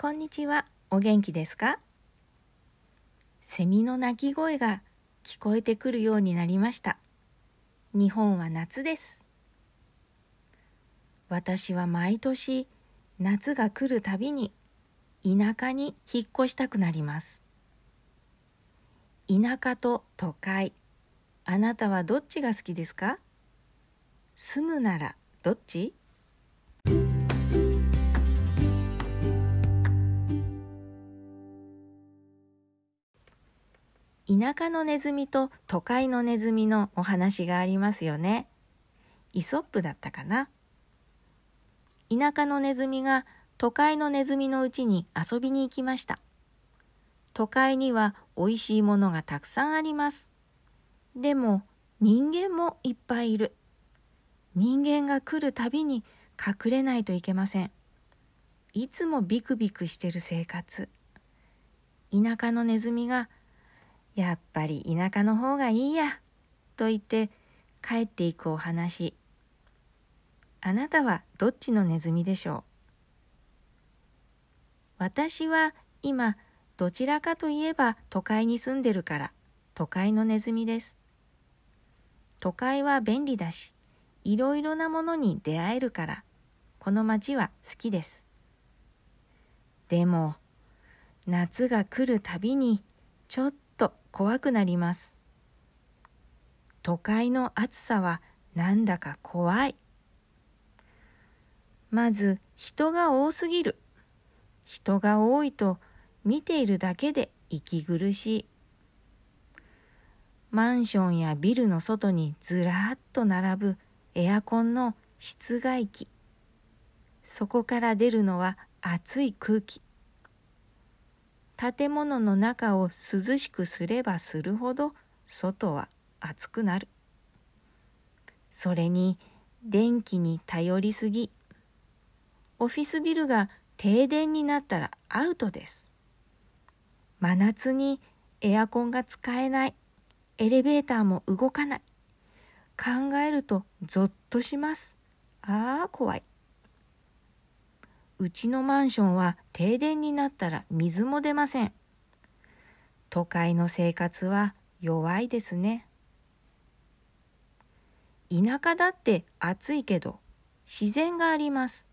こんにちは。お元気ですか？セミの鳴き声が聞こえてくるようになりました。日本は夏です。私は毎年夏が来るたびに田舎に引っ越したくなります。田舎と都会、あなたはどっちが好きですか？住むならどっち？田舎のネズミと都会のネズミのお話がありますよね。イソップだったかな。田舎のネズミが都会のネズミのうちに遊びに行きました。都会には美味しいものがたくさんあります。でも人間もいっぱいいる。人間が来るたびに隠れないといけません。いつもビクビクしてる生活。田舎のネズミがやっぱり田舎の方がいいや、と言って帰っていくお話。あなたはどっちのネズミでしょう？私は今どちらかといえば都会に住んでるから都会のネズミです。都会は便利だし、いろいろなものに出会えるからこの街は好きです。でも夏が来るたびにちょっと怖くなります。都会の暑さはなんだか怖い。まず人が多すぎる。人が多いと見ているだけで息苦しい。マンションやビルの外にずらっと並ぶエアコンの室外機。そこから出るのは熱い空気。建物の中を涼しくすればするほど外は暑くなる。それに電気に頼りすぎ。オフィスビルが停電になったらアウトです。真夏にエアコンが使えない。エレベーターも動かない。考えるとゾッとします。ああ、怖い。うちのマンションは停電になったら水も出ません。都会の生活は弱いですね。田舎だって暑いけど自然があります。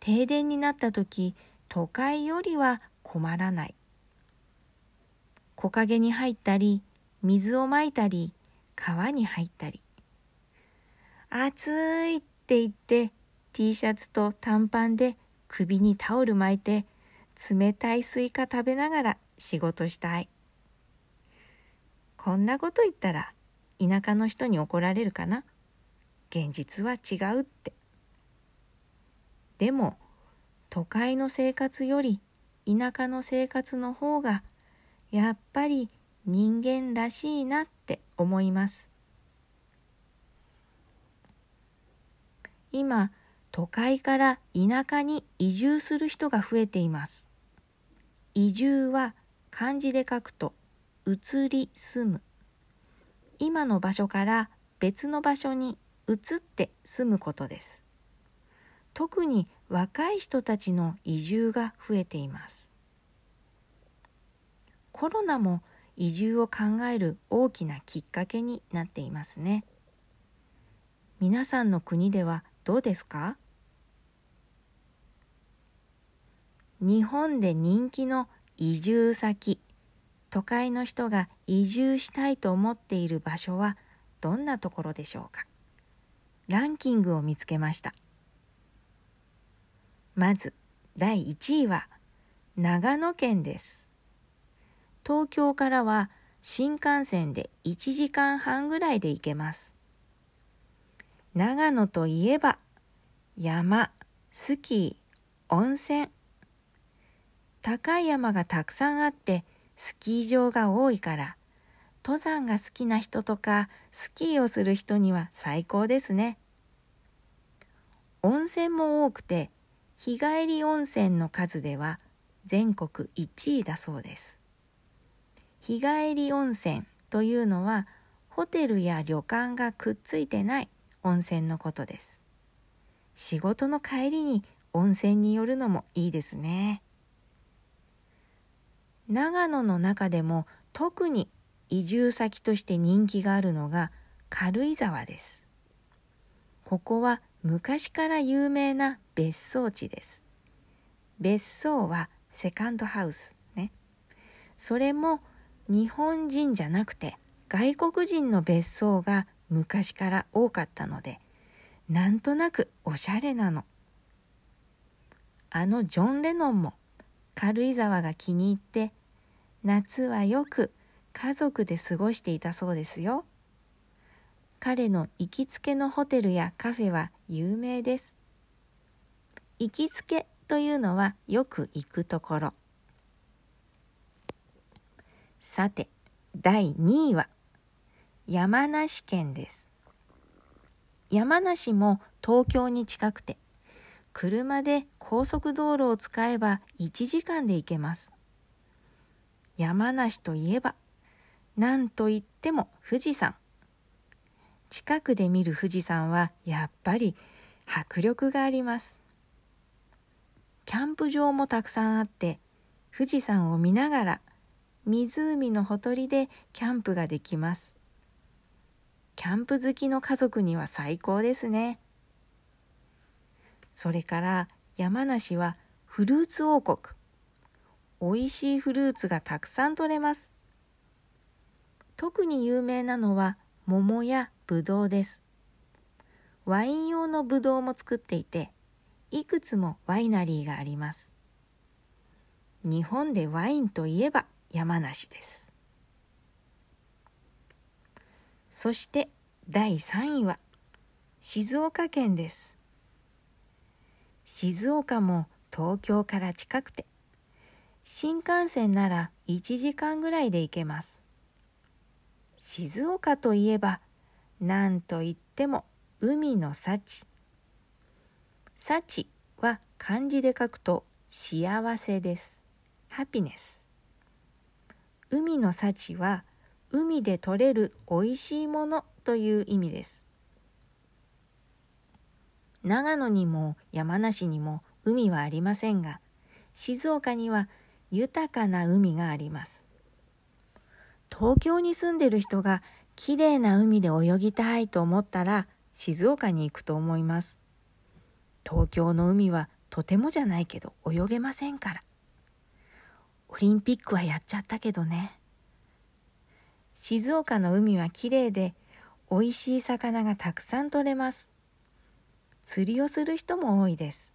停電になった時都会よりは困らない。木陰に入ったり水をまいたり川に入ったり。暑いって言って T シャツと短パンで首にタオル巻いて冷たいスイカ食べながら仕事したい。こんなこと言ったら田舎の人に怒られるかな？現実は違うって。でも都会の生活より田舎の生活の方がやっぱり人間らしいなって思います。今都会から田舎に移住する人が増えています。移住は漢字で書くと移り住む。今の場所から別の場所に移って住むことです。特に若い人たちの移住が増えています。コロナも移住を考える大きなきっかけになっていますね。皆さんの国ではどうですか？日本で人気の移住先。都会の人が移住したいと思っている場所はどんなところでしょうか。ランキングを見つけました。まず第1位は長野県です。東京からは新幹線で1時間半ぐらいで行けます。長野といえば山、スキー、温泉。高い山がたくさんあってスキー場が多いから登山が好きな人とかスキーをする人には最高ですね。温泉も多くて日帰り温泉の数では全国1位だそうです。日帰り温泉というのはホテルや旅館がくっついてない温泉のことです。仕事の帰りに温泉に寄るのもいいですね。長野の中でも特に移住先として人気があるのが軽井沢です。ここは昔から有名な別荘地です。別荘はセカンドハウスね。それも日本人じゃなくて外国人の別荘が昔から多かったのでなんとなくおしゃれなの。あのジョン・レノンも軽井沢が気に入って夏はよく家族で過ごしていたそうですよ。彼の行きつけのホテルやカフェは有名です。行きつけというのはよく行くところ。さて、第2位は山梨県です。山梨も東京に近くて、車で高速道路を使えば1時間で行けます。山梨といえば、なんといっても富士山。近くで見る富士山はやっぱり迫力があります。キャンプ場もたくさんあって富士山を見ながら湖のほとりでキャンプができます。キャンプ好きの家族には最高ですね。それから山梨はフルーツ王国。美味しいフルーツがたくさん取れます。特に有名なのは桃やぶどうです。ワイン用のぶどうも作っていて、いくつもワイナリーがあります。日本でワインといえば山梨です。そして第3位は静岡県です。静岡も東京から近くて新幹線なら1時間ぐらいで行けます。静岡といえば何と言っても海の幸。幸は漢字で書くと幸せです。ハピネス。海の幸は海で採れるおいしいものという意味です。長野にも山梨にも海はありませんが、静岡には豊かな海があります。東京に住んでる人がきれいな海で泳ぎたいと思ったら静岡に行くと思います。東京の海はとてもじゃないけど泳げませんから。オリンピックはやっちゃったけどね。静岡の海はきれいで美味しい魚がたくさん取れます。釣りをする人も多いです。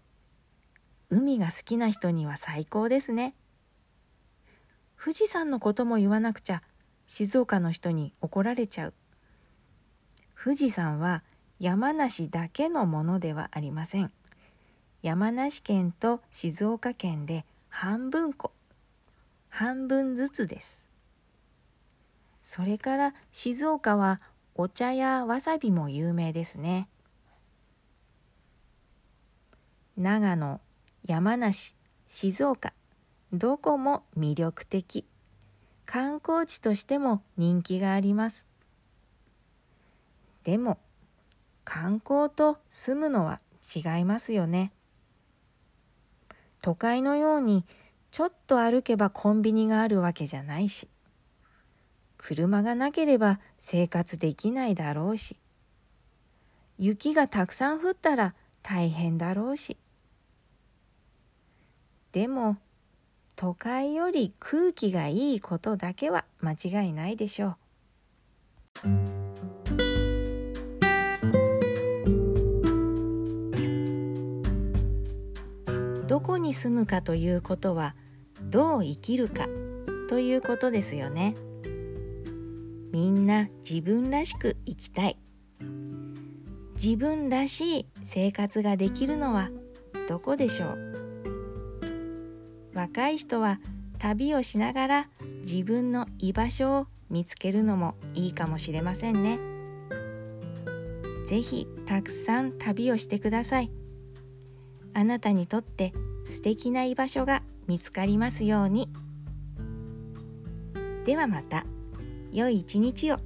海が好きな人には最高ですね。富士山のことも言わなくちゃ静岡の人に怒られちゃう。富士山は山梨だけのものではありません。山梨県と静岡県で半分こ半分ずつですそれから静岡はお茶やわさびも有名ですね長野山梨静岡どこも魅力的。観光地としても人気があります。でも観光と住むのは違いますよね。都会のようにちょっと歩けばコンビニがあるわけじゃないし車がなければ生活できないだろうし雪がたくさん降ったら大変だろうし。でも都会より空気がいいことだけは間違いないでしょう。どこに住むかということはどう生きるかということですよね。みんな自分らしく生きたい。自分らしい生活ができるのはどこでしょう。若い人は旅をしながら自分の居場所を見つけるのもいいかもしれませんね。ぜひたくさん旅をしてください。あなたにとって素敵な居場所が見つかりますようにではまた良い一日を